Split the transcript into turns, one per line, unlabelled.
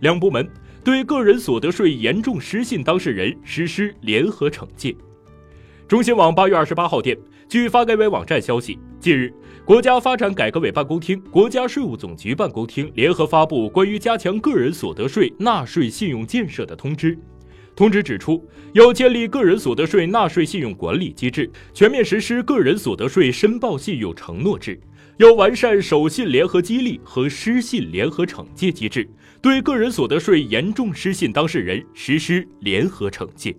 两部门对个人所得税严重失信当事人实施联合惩戒。中新网八月二十八号电，据发改委网站消息，近日，国家发展改革委办公厅、国家税务总局办公厅联合发布关于加强个人所得税纳税信用建设的通知。通知指出，要建立个人所得税纳税信用管理机制，全面实施个人所得税申报信用承诺制；要完善守信联合激励和失信联合惩戒机制，对个人所得税严重失信当事人实施联合惩戒。